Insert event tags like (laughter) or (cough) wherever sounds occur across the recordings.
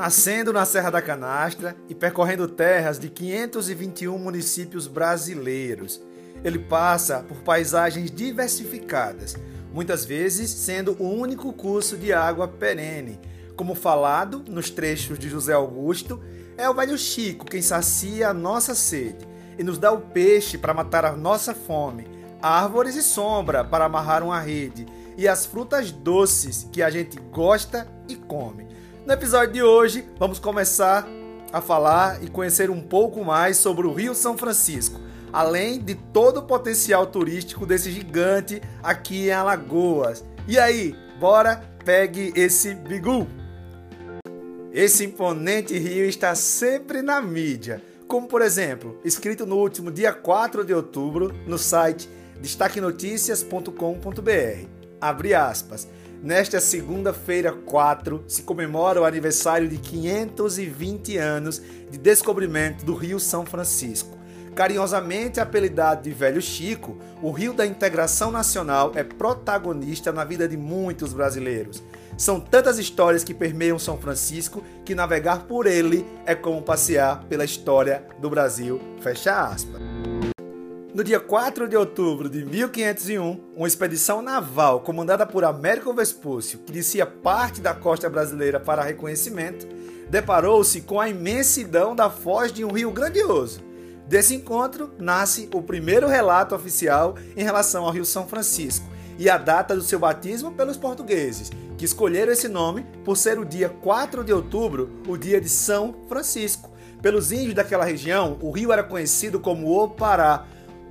Nascendo na Serra da Canastra e percorrendo terras de 521 municípios brasileiros, ele passa por paisagens diversificadas, muitas vezes sendo o único curso de água perene. Como falado nos trechos de José Augusto, é o velho Chico quem sacia a nossa sede e nos dá o peixe para matar a nossa fome, árvores e sombra para amarrar uma rede e as frutas doces que a gente gosta e come. No episódio de hoje, vamos começar a falar e conhecer um pouco mais sobre o Rio São Francisco, além de todo o potencial turístico desse gigante aqui em Alagoas. E aí, bora, pegue esse bigu! Esse imponente rio está sempre na mídia, como por exemplo, escrito no último dia 4 de outubro no site destaquenoticias.com.br. Abre aspas. Nesta segunda-feira 4 se comemora o aniversário de 520 anos de descobrimento do Rio São Francisco. Carinhosamente apelidado de Velho Chico, o Rio da Integração Nacional é protagonista na vida de muitos brasileiros. São tantas histórias que permeiam São Francisco que navegar por ele é como passear pela história do Brasil. Fecha aspas. No dia 4 de outubro de 1501, uma expedição naval comandada por Américo Vespúcio, que descia parte da costa brasileira para reconhecimento, deparou-se com a imensidão da foz de um rio grandioso. Desse encontro nasce o primeiro relato oficial em relação ao Rio São Francisco e a data do seu batismo pelos portugueses, que escolheram esse nome por ser o dia 4 de outubro, o dia de São Francisco. Pelos índios daquela região, o rio era conhecido como o Pará,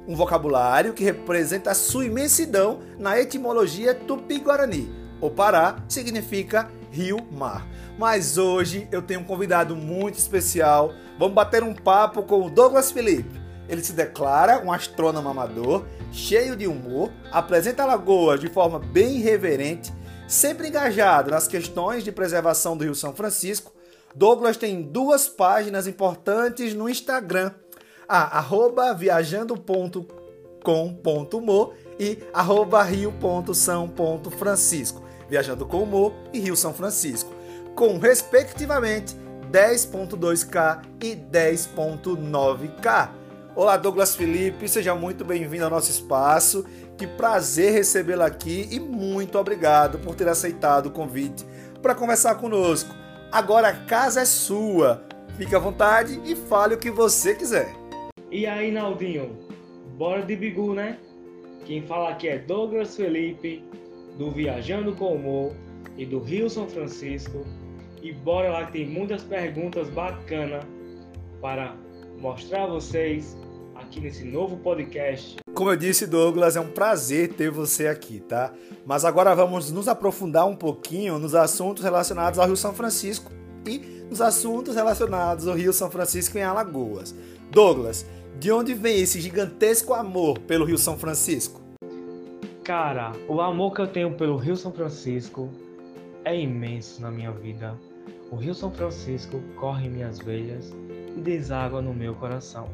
um vocabulário que representa a sua imensidão na etimologia tupi-guarani. O Pará significa rio-mar. Mas hoje eu tenho um convidado muito especial. Vamos bater um papo com o Douglas Felipe. Ele se declara um astrônomo amador, cheio de humor, apresenta Lagoas de forma bem irreverente, sempre engajado nas questões de preservação do Rio São Francisco. Douglas tem duas páginas importantes no Instagram a arroba viajando.com.mo e arroba rio.são.francisco, viajando com humor e Rio São Francisco, com respectivamente 10.2K e 10.9K. Olá, Douglas Felipe, seja muito bem-vindo ao nosso espaço. Que prazer recebê-lo aqui e muito obrigado por ter aceitado o convite para conversar conosco. Agora a casa é sua. Fique à vontade e fale o que você quiser. E aí, Naldinho? Bora de bigu, né? Quem fala aqui é Douglas Felipe, do Viajando com Humor e do Rio São Francisco. E bora lá que tem muitas perguntas bacanas para mostrar a vocês aqui nesse novo podcast. Como eu disse, Douglas, é um prazer ter você aqui, tá? Mas agora vamos nos aprofundar um pouquinho nos assuntos relacionados ao Rio São Francisco e nos assuntos relacionados ao Rio São Francisco em Alagoas. Douglas, de onde vem esse gigantesco amor pelo Rio São Francisco? Cara, o amor que eu tenho pelo Rio São Francisco é imenso na minha vida. O Rio São Francisco corre em minhas veias e deságua no meu coração.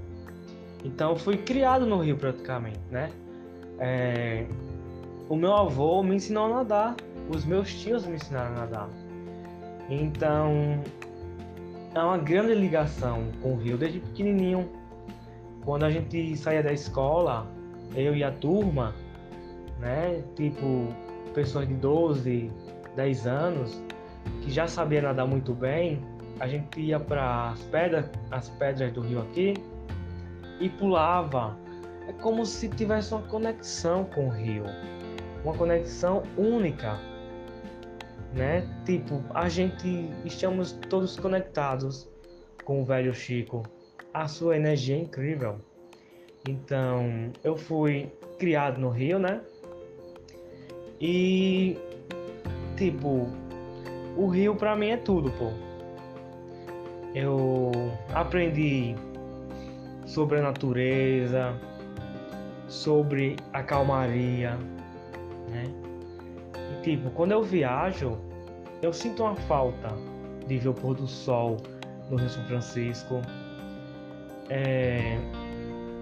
Então fui criado no Rio praticamente, né? É... O meu avô me ensinou a nadar, os meus tios me ensinaram a nadar. Então é uma grande ligação com o Rio desde pequenininho quando a gente saía da escola, eu e a turma, né, tipo pessoas de 12, 10 anos, que já sabia nadar muito bem, a gente ia para as pedras, as pedras do rio aqui e pulava. É como se tivesse uma conexão com o rio, uma conexão única, né? Tipo, a gente estamos todos conectados com o velho Chico, a sua energia é incrível. Então, eu fui criado no Rio, né? E tipo, o Rio para mim é tudo, pô. Eu aprendi sobre a natureza, sobre a calmaria, né? E tipo, quando eu viajo, eu sinto uma falta de ver o pôr do sol no Rio São Francisco, é,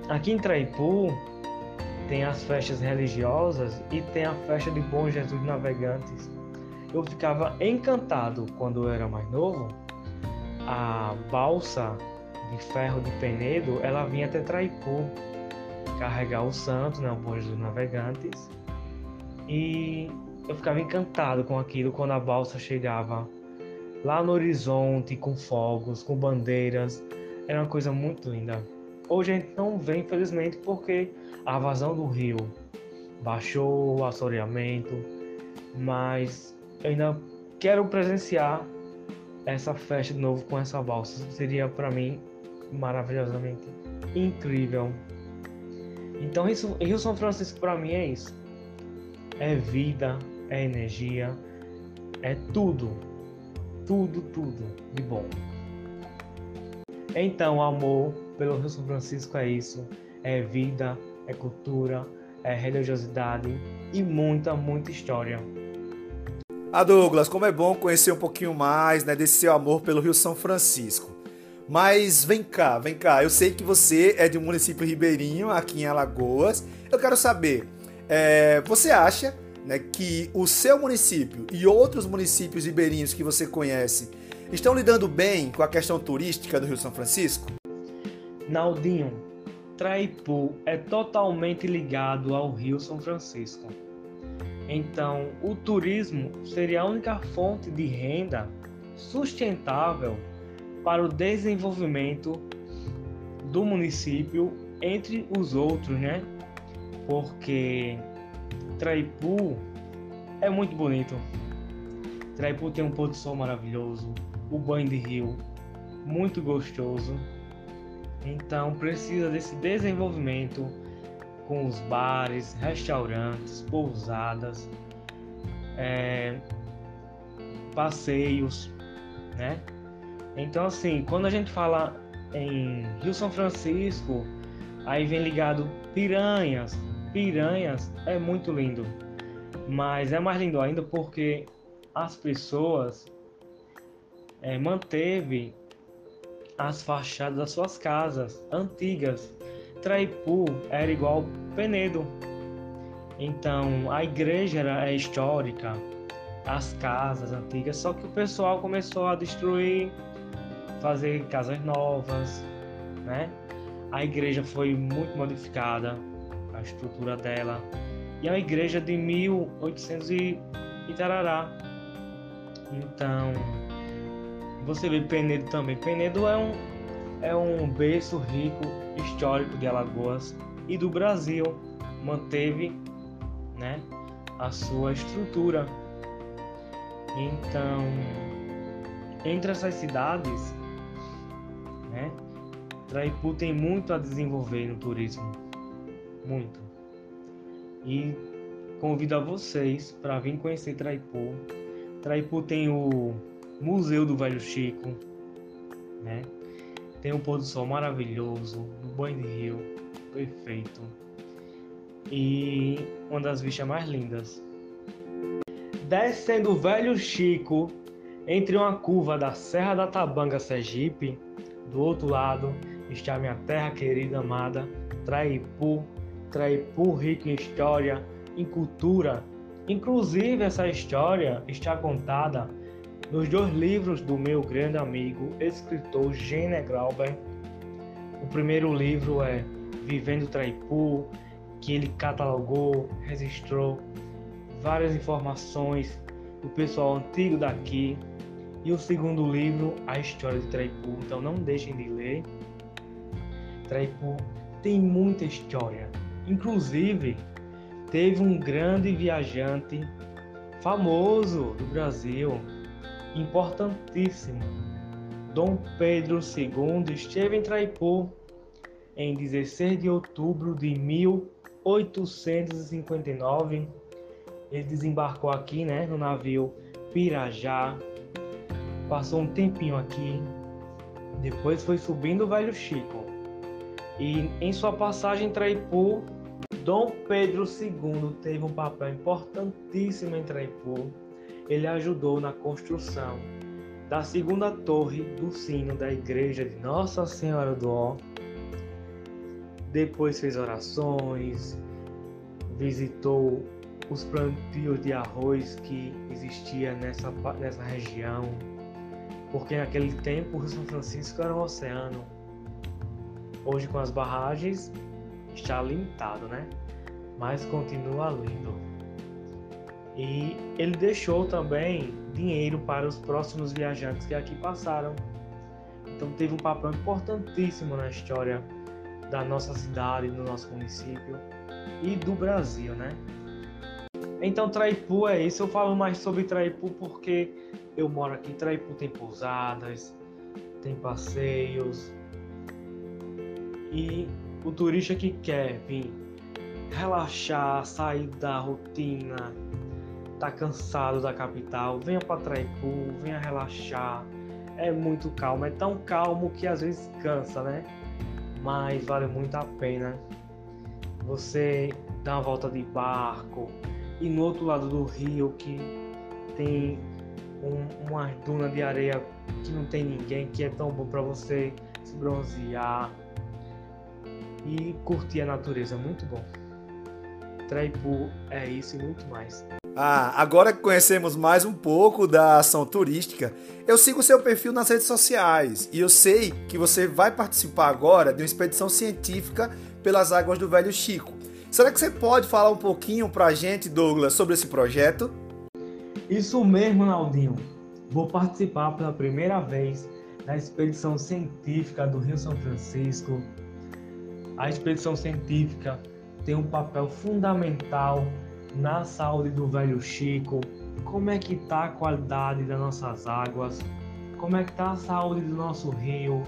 aqui em Traipu tem as festas religiosas e tem a festa de Bom Jesus Navegantes. Eu ficava encantado quando eu era mais novo a balsa de ferro de Penedo, ela vinha até Traipu carregar o santo, né, o bojo dos navegantes. E eu ficava encantado com aquilo quando a balsa chegava lá no horizonte com fogos, com bandeiras. Era uma coisa muito linda. Hoje a gente não vê, infelizmente, porque a vazão do rio baixou o assoreamento, mas eu ainda quero presenciar essa festa de novo com essa balsa. Seria para mim maravilhosamente incrível. Então, Rio São Francisco para mim é isso. É vida, é energia, é tudo. Tudo, tudo de bom. Então, amor pelo Rio São Francisco é isso. É vida, é cultura, é religiosidade e muita, muita história. Ah, Douglas, como é bom conhecer um pouquinho mais né, desse seu amor pelo Rio São Francisco. Mas vem cá, vem cá. Eu sei que você é de um município ribeirinho, aqui em Alagoas. Eu quero saber, é, você acha né, que o seu município e outros municípios ribeirinhos que você conhece estão lidando bem com a questão turística do Rio São Francisco? Naldinho, Traipu é totalmente ligado ao Rio São Francisco. Então, o turismo seria a única fonte de renda sustentável para o desenvolvimento do município entre os outros, né? Porque Traipu é muito bonito. Traipu tem um pôr do sol maravilhoso, o banho de rio muito gostoso. Então precisa desse desenvolvimento com os bares, restaurantes, pousadas, é, passeios, né? Então assim, quando a gente fala em Rio São Francisco, aí vem ligado Piranhas. Piranhas é muito lindo, mas é mais lindo ainda porque as pessoas é, manteve as fachadas das suas casas antigas. Traipu era igual Penedo. Então a igreja era é histórica, as casas antigas, só que o pessoal começou a destruir, fazer casas novas, né? A igreja foi muito modificada, a estrutura dela. E é uma igreja de 1800 e, e tarará. Então, você vê Penedo também. Penedo é um, é um berço rico histórico de Alagoas e do Brasil. Manteve né, a sua estrutura. Então, entre essas cidades, né, Traipu tem muito a desenvolver no turismo. Muito. E convido a vocês para vir conhecer Traipu. Traipu tem o Museu do Velho Chico, né? Tem um pôr do sol maravilhoso, um banho de rio perfeito e uma das vistas mais lindas. Descendo o Velho Chico, entre uma curva da Serra da Tabanga, Sergipe, do outro lado está minha terra querida amada, Traipu, Traipu rico em história, em cultura. Inclusive essa história está contada nos dois livros do meu grande amigo, escritor Gene Glauber. O primeiro livro é Vivendo Traipu, que ele catalogou, registrou várias informações do pessoal antigo daqui. E o segundo livro, A História de Traipu. Então não deixem de ler. Traipu tem muita história. Inclusive, teve um grande viajante famoso do Brasil, importantíssimo. Dom Pedro II esteve em Traipu em 16 de outubro de 1859. Ele desembarcou aqui, né, no navio Pirajá. Passou um tempinho aqui. Depois foi subindo o Velho Chico. E em sua passagem em Traipu, Dom Pedro II teve um papel importantíssimo em Traipu ele ajudou na construção da segunda torre do sino da igreja de Nossa Senhora do Ó. Depois fez orações, visitou os plantios de arroz que existia nessa, nessa região. porque naquele tempo o São Francisco era um oceano. Hoje com as barragens está limitado, né? Mas continua lindo. E ele deixou também dinheiro para os próximos viajantes que aqui passaram. Então teve um papel importantíssimo na história da nossa cidade, do nosso município e do Brasil, né? Então Traipu é isso. Eu falo mais sobre Traipu porque eu moro aqui. Traipu tem pousadas, tem passeios e o turista que quer vir relaxar, sair da rotina, tá cansado da capital, venha para Traipu, venha relaxar. É muito calmo, é tão calmo que às vezes cansa, né? Mas vale muito a pena você dar uma volta de barco e no outro lado do rio que tem um, uma duna de areia que não tem ninguém, que é tão bom para você se bronzear e curtir a natureza, muito bom. Traipu é isso e muito mais. Ah, agora que conhecemos mais um pouco da ação turística, eu sigo seu perfil nas redes sociais e eu sei que você vai participar agora de uma expedição científica pelas águas do Velho Chico. Será que você pode falar um pouquinho para a gente, Douglas, sobre esse projeto? Isso mesmo, Naldinho. Vou participar pela primeira vez da expedição científica do Rio São Francisco. A expedição científica tem um papel fundamental na saúde do velho Chico, como é que está a qualidade das nossas águas, como é que está a saúde do nosso rio,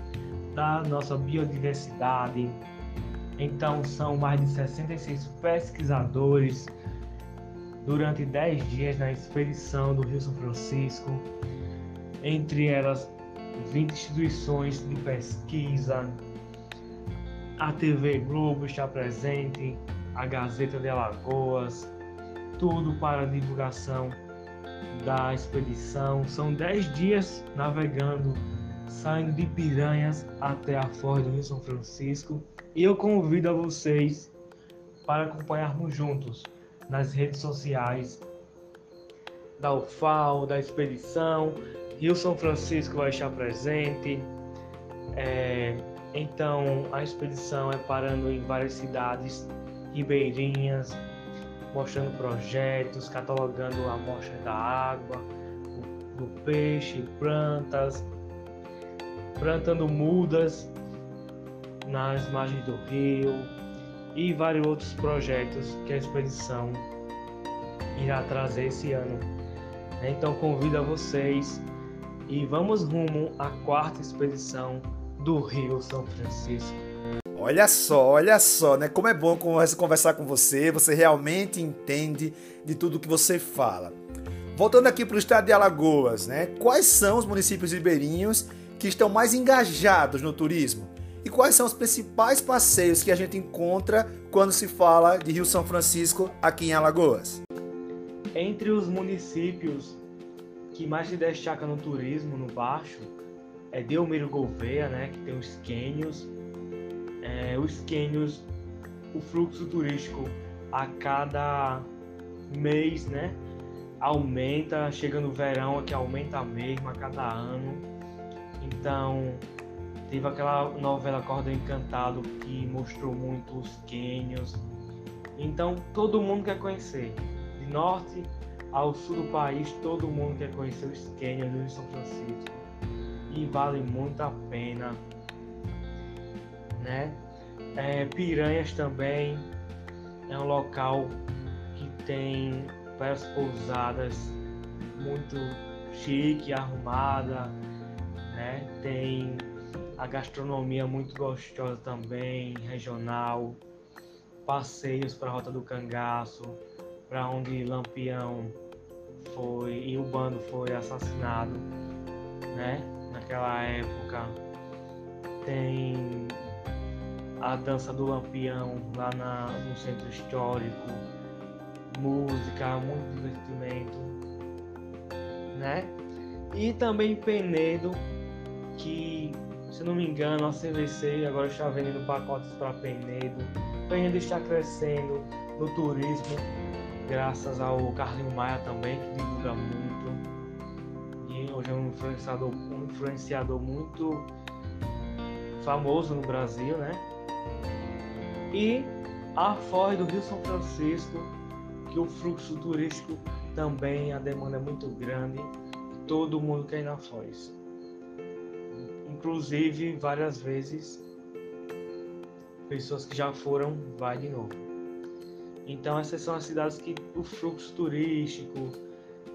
da nossa biodiversidade. Então são mais de 66 pesquisadores durante 10 dias na expedição do Rio São Francisco, entre elas 20 instituições de pesquisa, a TV Globo está presente, a Gazeta de Alagoas, tudo para a divulgação da expedição. São 10 dias navegando, saindo de Piranhas até a Foz do Rio São Francisco. E eu convido a vocês para acompanharmos juntos nas redes sociais da UFAO, da expedição. Rio São Francisco vai estar presente. É, então a expedição é parando em várias cidades ribeirinhas, mostrando projetos, catalogando a amostra da água, do peixe, plantas, plantando mudas nas margens do rio e vários outros projetos que a expedição irá trazer esse ano. Então convido a vocês e vamos rumo à quarta expedição do Rio São Francisco. Olha só, olha só, né? Como é bom conversar com você, você realmente entende de tudo que você fala. Voltando aqui para o estado de Alagoas, né? Quais são os municípios ribeirinhos que estão mais engajados no turismo? E quais são os principais passeios que a gente encontra quando se fala de Rio São Francisco aqui em Alagoas? Entre os municípios que mais se destacam no turismo, no Baixo, é Delmiro Gouveia, né, que tem os cânions, é, os cânions, o fluxo turístico a cada mês, né? Aumenta, chega no verão aqui aumenta mesmo a cada ano. Então, teve aquela novela Corda Encantado que mostrou muito os cânions. Então, todo mundo quer conhecer. De norte ao sul do país, todo mundo quer conhecer os cânions do São Francisco. E vale muito a pena né? É, Piranhas também é um local que tem várias pousadas muito chique, arrumada, né? Tem a gastronomia muito gostosa também, regional, passeios para a Rota do Cangaço, para onde Lampião foi e o bando foi assassinado, né? Naquela época tem a dança do Lampião lá na, no centro histórico, música, muito divertimento, né? E também Penedo, que se não me engano a CVC agora está vendendo pacotes para Penedo. Penedo está crescendo no turismo, graças ao Carlinho Maia também, que divulga muito. E hoje é um influenciador, um influenciador muito famoso no Brasil, né? E a Foz do Rio São Francisco, que o fluxo turístico também, a demanda é muito grande, todo mundo quer ir na Foz. Inclusive, várias vezes, pessoas que já foram, vai de novo. Então, essas são as cidades que o fluxo turístico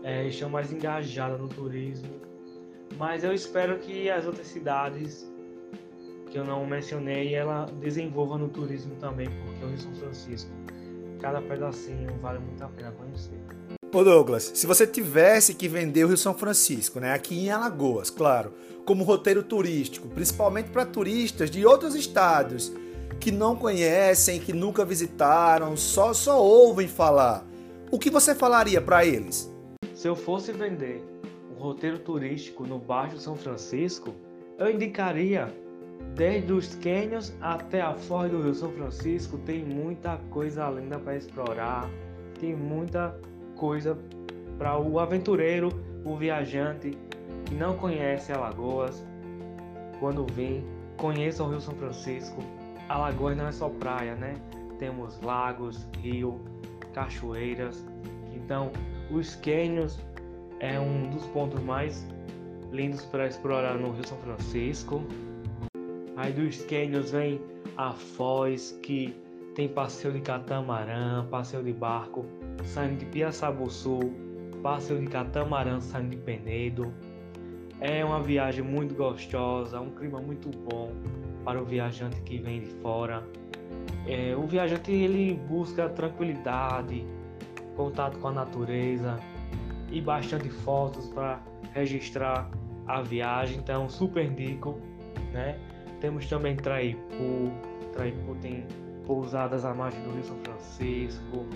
é, estão mais engajadas no turismo. Mas eu espero que as outras cidades que eu não mencionei, ela desenvolva no turismo também, porque o Rio São Francisco, cada pedacinho vale muito a pena conhecer. Ô Douglas, se você tivesse que vender o Rio São Francisco, né, aqui em Alagoas, claro, como roteiro turístico, principalmente para turistas de outros estados que não conhecem, que nunca visitaram, só só ouvem falar, o que você falaria para eles? Se eu fosse vender um roteiro turístico no Baixo São Francisco, eu indicaria desde os cânions até a Foz do Rio São Francisco, tem muita coisa linda para explorar, tem muita coisa para o aventureiro, o viajante que não conhece Alagoas. Quando vem, conheça o Rio São Francisco. Alagoas não é só praia, né? Temos lagos, rio, cachoeiras. Então, os cânions é um dos pontos mais lindos para explorar no Rio São Francisco. Aí dos cânions vem a Foz, que tem passeio de catamarã, passeio de barco, saindo de Piaçabuçu, passeio de catamarã saindo de Penedo. É uma viagem muito gostosa, um clima muito bom para o viajante que vem de fora. É, o viajante ele busca tranquilidade, contato com a natureza e bastante fotos para registrar a viagem. Então, super indico, né? Temos também Traipu. Traipu tem pousadas à margem do Rio São Francisco.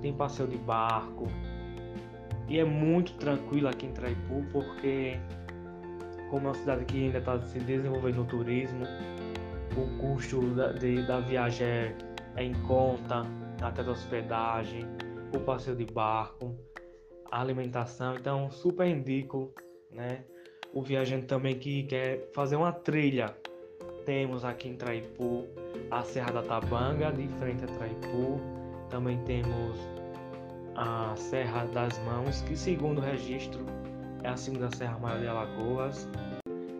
Tem passeio de barco. E é muito tranquilo aqui em Traipu porque como é uma cidade que ainda está se desenvolvendo no turismo, o custo da, de, da viagem é, é em conta, até da hospedagem, o passeio de barco, a alimentação. Então, super indico, né? O viajante também que quer fazer uma trilha temos aqui em Traipu a Serra da Tabanga, de frente a Traipu. Também temos a Serra das Mãos, que segundo o registro é a segunda serra maior de Alagoas.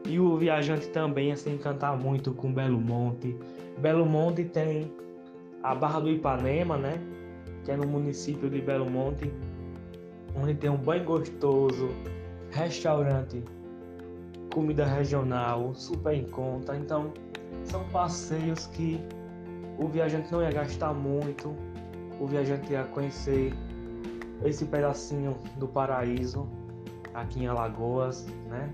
E o viajante também ia se encantar muito com Belo Monte. Belo Monte tem a Barra do Ipanema, né? Que é no município de Belo Monte, onde tem um banho gostoso, restaurante comida regional, super em conta. Então, são passeios que o viajante não ia gastar muito, o viajante ia conhecer esse pedacinho do paraíso aqui em Alagoas, né?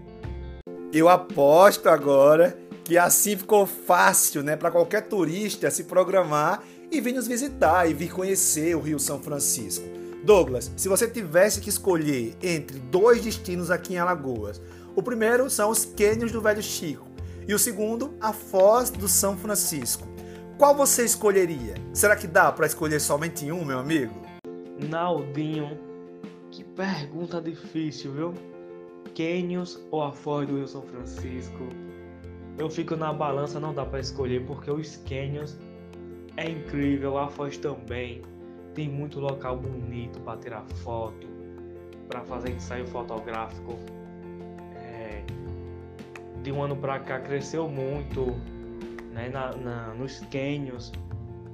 Eu aposto agora que assim ficou fácil, né, para qualquer turista se programar e vir nos visitar e vir conhecer o Rio São Francisco. Douglas, se você tivesse que escolher entre dois destinos aqui em Alagoas, o primeiro são os cânions do Velho Chico e o segundo, a Foz do São Francisco. Qual você escolheria? Será que dá para escolher somente um, meu amigo? Naldinho, que pergunta difícil, viu? Cânions ou a Foz do Rio São Francisco? Eu fico na balança, não dá para escolher porque os cânions é incrível, a Foz também. Tem muito local bonito para tirar foto, para fazer ensaio fotográfico de um ano para cá cresceu muito, né, na, na nos cânions,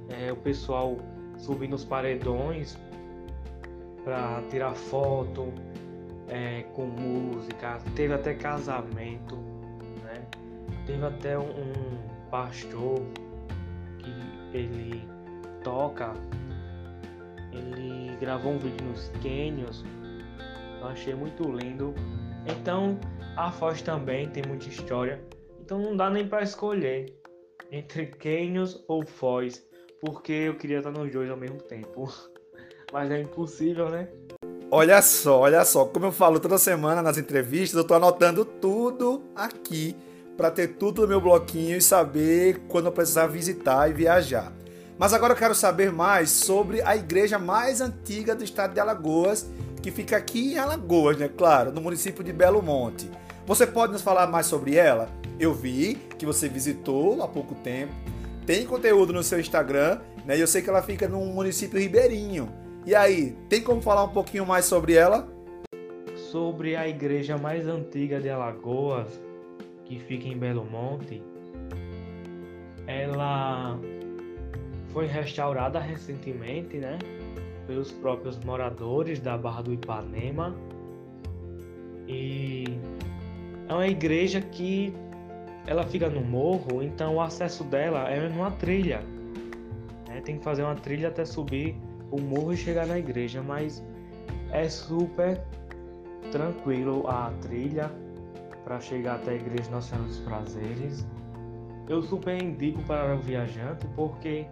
é, o pessoal subindo os paredões para tirar foto é, com música, teve até casamento, né? Teve até um, um pastor que ele toca, ele gravou um vídeo nos cânions, eu achei muito lindo. Então a Foz também tem muita história, então não dá nem para escolher entre Canyons ou Foz, porque eu queria estar nos dois ao mesmo tempo. (laughs) Mas é impossível, né? Olha só, olha só, como eu falo toda semana nas entrevistas, eu tô anotando tudo aqui para ter tudo no meu bloquinho e saber quando eu precisar visitar e viajar. Mas agora eu quero saber mais sobre a igreja mais antiga do estado de Alagoas que fica aqui em Alagoas, né? Claro, no município de Belo Monte. Você pode nos falar mais sobre ela? Eu vi que você visitou há pouco tempo. Tem conteúdo no seu Instagram, né? E eu sei que ela fica no município ribeirinho. E aí, tem como falar um pouquinho mais sobre ela? Sobre a igreja mais antiga de Alagoas, que fica em Belo Monte, ela foi restaurada recentemente, né? Pelos próprios moradores da Barra do Ipanema. E é uma igreja que ela fica no morro, então o acesso dela é numa trilha. Né? Tem que fazer uma trilha até subir o morro e chegar na igreja, mas é super tranquilo a trilha para chegar até a igreja Nossa Senhora dos Prazeres. Eu super indico para o viajante porque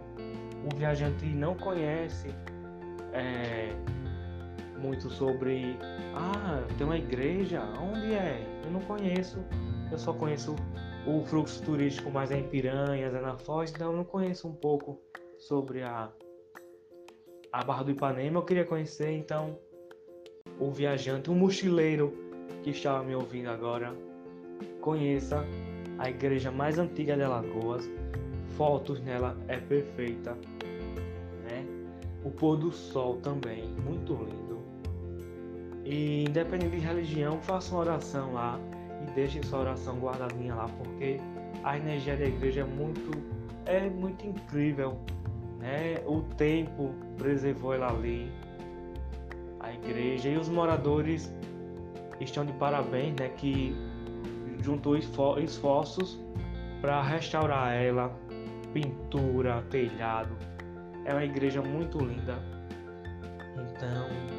o viajante não conhece é, muito sobre ah, tem uma igreja, onde é? Eu não conheço, eu só conheço o fluxo turístico mais é em Piranhas, é na Foz, então eu não conheço um pouco sobre a, a Barra do Ipanema. Eu queria conhecer, então, o viajante, o mochileiro que estava me ouvindo agora, conheça a igreja mais antiga de Alagoas. Fotos nela é perfeita, né? O pôr do sol também, muito lindo. E independente de religião, faça uma oração lá e deixe sua oração guardadinha lá, porque a energia da igreja é muito, é muito incrível. Né? O tempo preservou ela ali, a igreja e os moradores estão de parabéns, né? Que juntou esforços para restaurar ela, pintura, telhado. É uma igreja muito linda. Então,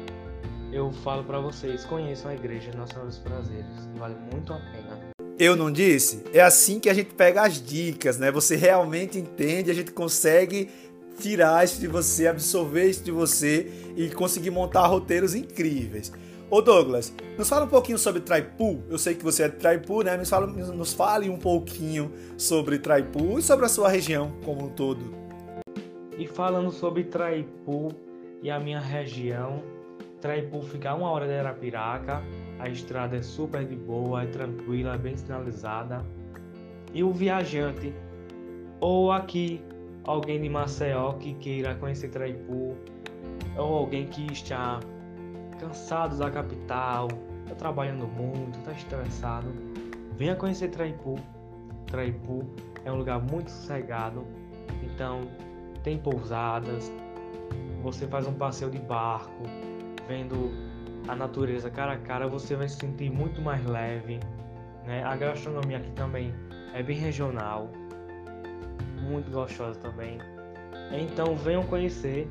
eu falo para vocês, conheçam a igreja Nossa Senhora dos Prazeres, vale muito a pena. Eu não disse? É assim que a gente pega as dicas, né? Você realmente entende, a gente consegue tirar isso de você, absorver isso de você e conseguir montar roteiros incríveis. Ô Douglas, nos fala um pouquinho sobre Traipu. Eu sei que você é de Traipu, né? Nos, fala, nos fale um pouquinho sobre Traipu e sobre a sua região como um todo. E falando sobre Traipu e a minha região, Traipu fica uma hora de Arapiraca, a estrada é super de boa, é tranquila, é bem sinalizada. E o viajante, ou aqui alguém de Maceió que queira conhecer Traipu, ou alguém que está cansado da capital, está trabalhando muito, está estressado, venha conhecer Traipu. Traipu é um lugar muito sossegado, então tem pousadas, você faz um passeio de barco, vendo a natureza cara a cara, você vai se sentir muito mais leve. Né? A gastronomia aqui também é bem regional, muito gostosa também. Então venham conhecer,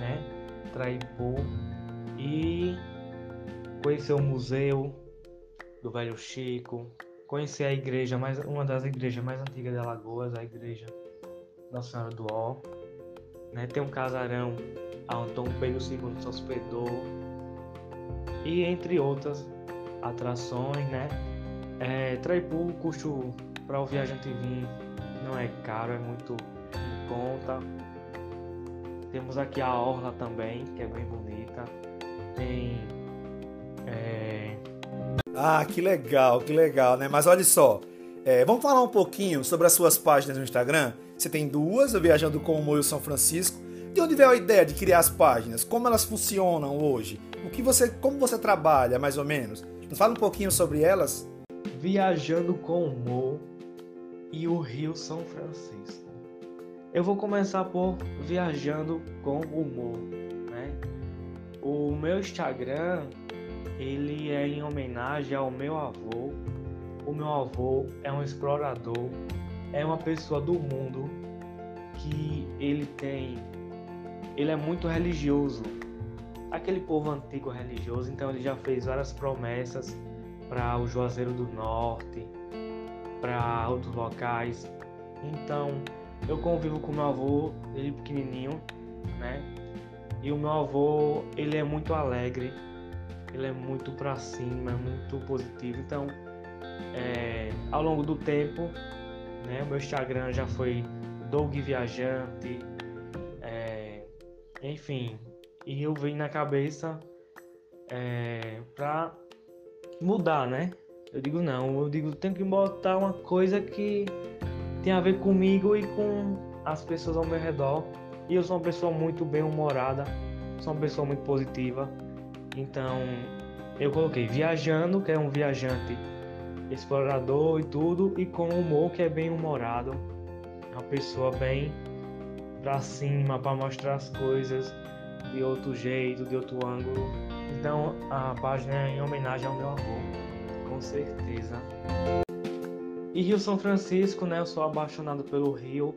né? Traipu e conhecer o museu do Velho Chico, conhecer a igreja mais uma das igrejas mais antigas de Alagoas, a igreja Nossa Senhora do Ó, né? Tem um casarão onde Dom Pedro II se hospedou e entre outras atrações, né? É, Traipu, o custo para o viajante vir não é caro, é muito em conta. Temos aqui a orla também, que é bem bonita. Tem. É... Ah, que legal, que legal, né? Mas olha só, é, vamos falar um pouquinho sobre as suas páginas no Instagram. Você tem duas, o Viajando com o Moio São Francisco de onde veio a ideia de criar as páginas? Como elas funcionam hoje? O que você, como você trabalha, mais ou menos? Nos fala um pouquinho sobre elas. Viajando com humor e o Rio São Francisco. Eu vou começar por viajando com humor, né? O meu Instagram ele é em homenagem ao meu avô. O meu avô é um explorador, é uma pessoa do mundo que ele tem ele é muito religioso. Aquele povo antigo religioso, então ele já fez várias promessas para o Juazeiro do Norte, para outros locais. Então, eu convivo com meu avô, ele pequenininho, né? E o meu avô, ele é muito alegre, ele é muito para cima, é muito positivo. Então, é, ao longo do tempo, né, o meu Instagram já foi Doug Viajante, enfim, e eu vim na cabeça é, para mudar, né? Eu digo não, eu digo tem que botar uma coisa que tem a ver comigo e com as pessoas ao meu redor. E eu sou uma pessoa muito bem humorada, sou uma pessoa muito positiva. Então eu coloquei viajando, que é um viajante explorador e tudo, e com humor que é bem humorado. É uma pessoa bem pra cima para mostrar as coisas de outro jeito, de outro ângulo. Então a página é em homenagem ao meu avô, com certeza. E Rio São Francisco, né? Eu sou apaixonado pelo Rio.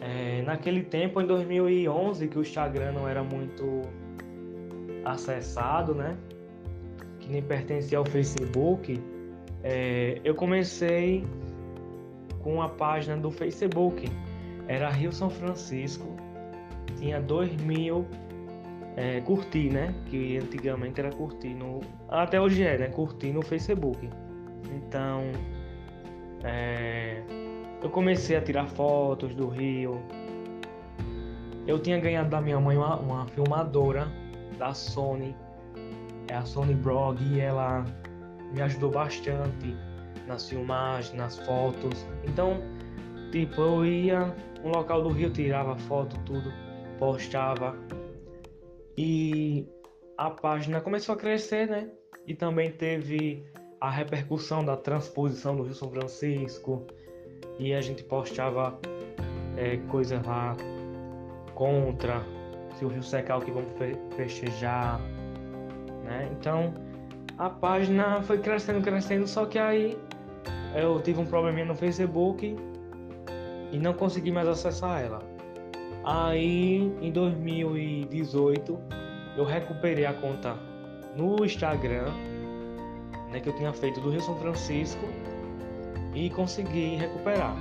É, naquele tempo, em 2011, que o Instagram não era muito acessado, né? Que nem pertencia ao Facebook, é, eu comecei com a página do Facebook. Era Rio São Francisco. Tinha 2 mil é, curtir, né? Que antigamente era curtir no. Até hoje é, né? Curtir no Facebook. Então. É, eu comecei a tirar fotos do Rio. Eu tinha ganhado da minha mãe uma, uma filmadora da Sony. É a Sony Brog e ela me ajudou bastante nas filmagens, nas fotos. Então, tipo, eu ia no local do Rio, tirava foto, tudo, postava. E a página começou a crescer, né? E também teve a repercussão da transposição do Rio São Francisco. E a gente postava é, coisas lá contra se o rio secar o que vamos festejar, né? Então a página foi crescendo, crescendo, só que aí eu tive um probleminha no Facebook e não consegui mais acessar ela. Aí em 2018 eu recuperei a conta no Instagram, né, que eu tinha feito do Rio São Francisco e consegui recuperar.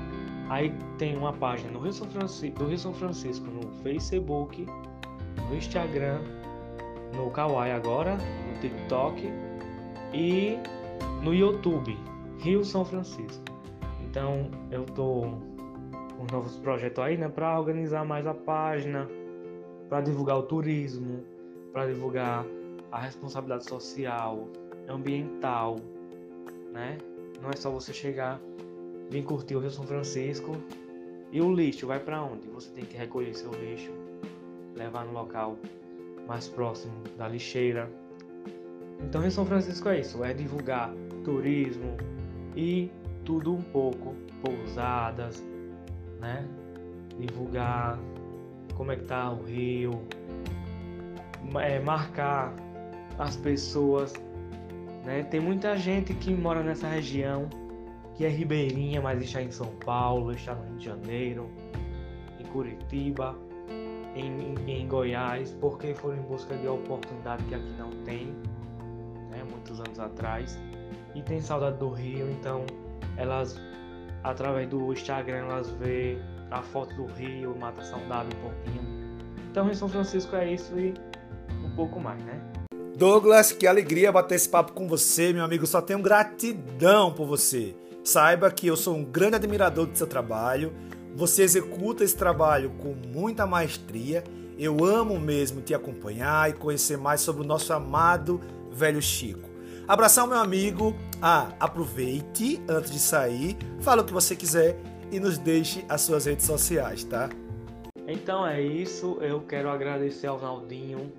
Aí tem uma página no Rio São Francisco, do Rio São Francisco no Facebook, no Instagram, no Kawaii agora, no TikTok e no YouTube, Rio São Francisco. Então eu tô com novos projetos aí, né, para organizar mais a página, para divulgar o turismo, para divulgar a responsabilidade social, ambiental, né? Não é só você chegar, vir curtir o Rio São Francisco e o lixo vai para onde? Você tem que recolher seu lixo, levar no local mais próximo da lixeira. Então, Rio São Francisco é isso, é divulgar turismo e tudo um pouco, pousadas, né? Divulgar como é que tá o rio, é, marcar as pessoas, né? Tem muita gente que mora nessa região, que é ribeirinha, mas está em São Paulo, está no Rio de Janeiro, em Curitiba, em, em, em Goiás, porque foram em busca de oportunidade que aqui não tem, né? Muitos anos atrás, e tem saudade do Rio, então elas através do Instagram elas vê a foto do rio, mata a saudade um pouquinho. Então, em São Francisco é isso e um pouco mais, né? Douglas, que alegria bater esse papo com você, meu amigo. Só tenho gratidão por você. Saiba que eu sou um grande admirador do seu trabalho. Você executa esse trabalho com muita maestria. Eu amo mesmo te acompanhar e conhecer mais sobre o nosso amado velho Chico. Abração, meu amigo. Ah, aproveite antes de sair, fala o que você quiser e nos deixe as suas redes sociais, tá? Então é isso. Eu quero agradecer ao Naldinho.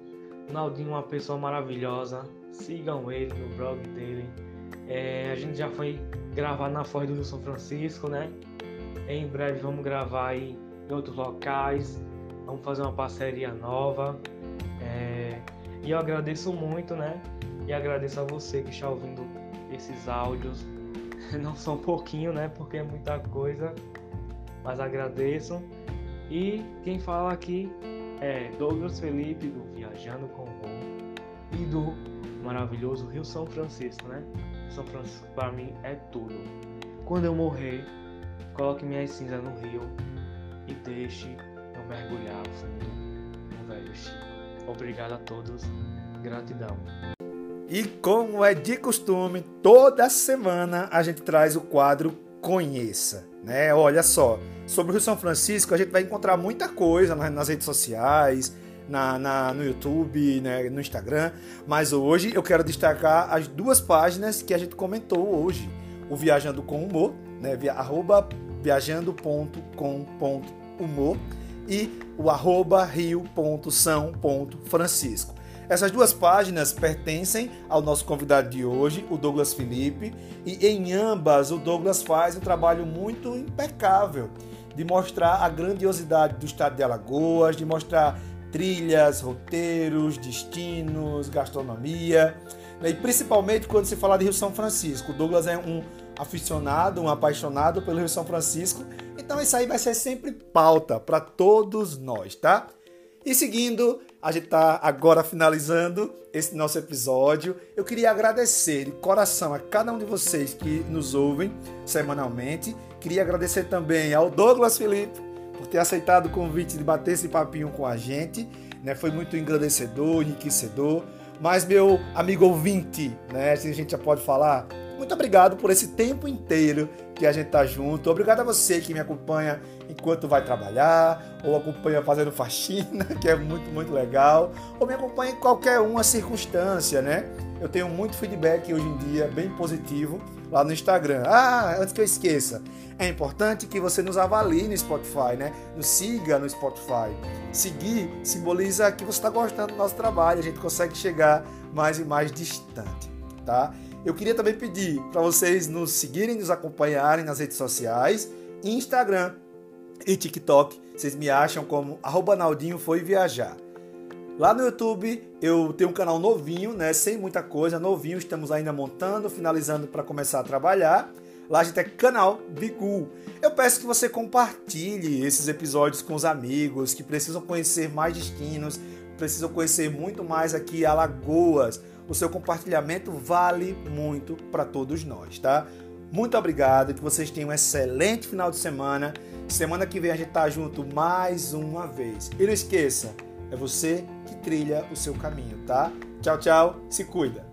Naldinho é uma pessoa maravilhosa. Sigam ele no blog dele. É, a gente já foi gravar na Foz do São Francisco, né? Em breve vamos gravar aí em outros locais. Vamos fazer uma parceria nova. É, e eu agradeço muito, né? E agradeço a você que está ouvindo esses áudios. (laughs) Não são pouquinho, né? Porque é muita coisa. Mas agradeço. E quem fala aqui é Douglas Felipe do Viajando com o e do maravilhoso Rio São Francisco, né? São Francisco para mim é tudo. Quando eu morrer, coloque minhas cinzas no rio e deixe eu mergulhar fundo no velho Chico. Obrigado a todos. Gratidão. E como é de costume, toda semana a gente traz o quadro Conheça, né? Olha só, sobre o Rio São Francisco a gente vai encontrar muita coisa nas redes sociais, na, na, no YouTube, né, no Instagram. Mas hoje eu quero destacar as duas páginas que a gente comentou hoje. O Viajando com Humor, né, via, arroba viajando.com.humor e o arroba rio.são.francisco. Essas duas páginas pertencem ao nosso convidado de hoje, o Douglas Felipe, e em ambas o Douglas faz um trabalho muito impecável de mostrar a grandiosidade do estado de Alagoas, de mostrar trilhas, roteiros, destinos, gastronomia, né? e principalmente quando se fala de Rio São Francisco. O Douglas é um aficionado, um apaixonado pelo Rio São Francisco, então isso aí vai ser sempre pauta para todos nós, tá? E seguindo, a gente está agora finalizando esse nosso episódio. Eu queria agradecer de coração a cada um de vocês que nos ouvem semanalmente. Queria agradecer também ao Douglas Felipe por ter aceitado o convite de bater esse papinho com a gente. Né? Foi muito engrandecedor, enriquecedor. Mas, meu amigo ouvinte, né? a gente já pode falar, muito obrigado por esse tempo inteiro que a gente tá junto. Obrigado a você que me acompanha enquanto vai trabalhar, ou acompanha fazendo faxina, (laughs) que é muito, muito legal, ou me acompanha em qualquer uma circunstância, né? Eu tenho muito feedback hoje em dia, bem positivo, lá no Instagram. Ah, antes que eu esqueça, é importante que você nos avalie no Spotify, né? Nos siga no Spotify. Seguir simboliza que você está gostando do nosso trabalho, a gente consegue chegar mais e mais distante, tá? Eu queria também pedir para vocês nos seguirem, nos acompanharem nas redes sociais, Instagram e TikTok. Vocês me acham como Naldinho Foi Viajar. Lá no YouTube eu tenho um canal novinho, né? Sem muita coisa, novinho. Estamos ainda montando, finalizando para começar a trabalhar. Lá a gente é canal Bigu. Eu peço que você compartilhe esses episódios com os amigos que precisam conhecer mais destinos, precisam conhecer muito mais aqui Alagoas o seu compartilhamento vale muito para todos nós, tá? Muito obrigado, que vocês tenham um excelente final de semana. Semana que vem a gente tá junto mais uma vez. E não esqueça, é você que trilha o seu caminho, tá? Tchau, tchau, se cuida.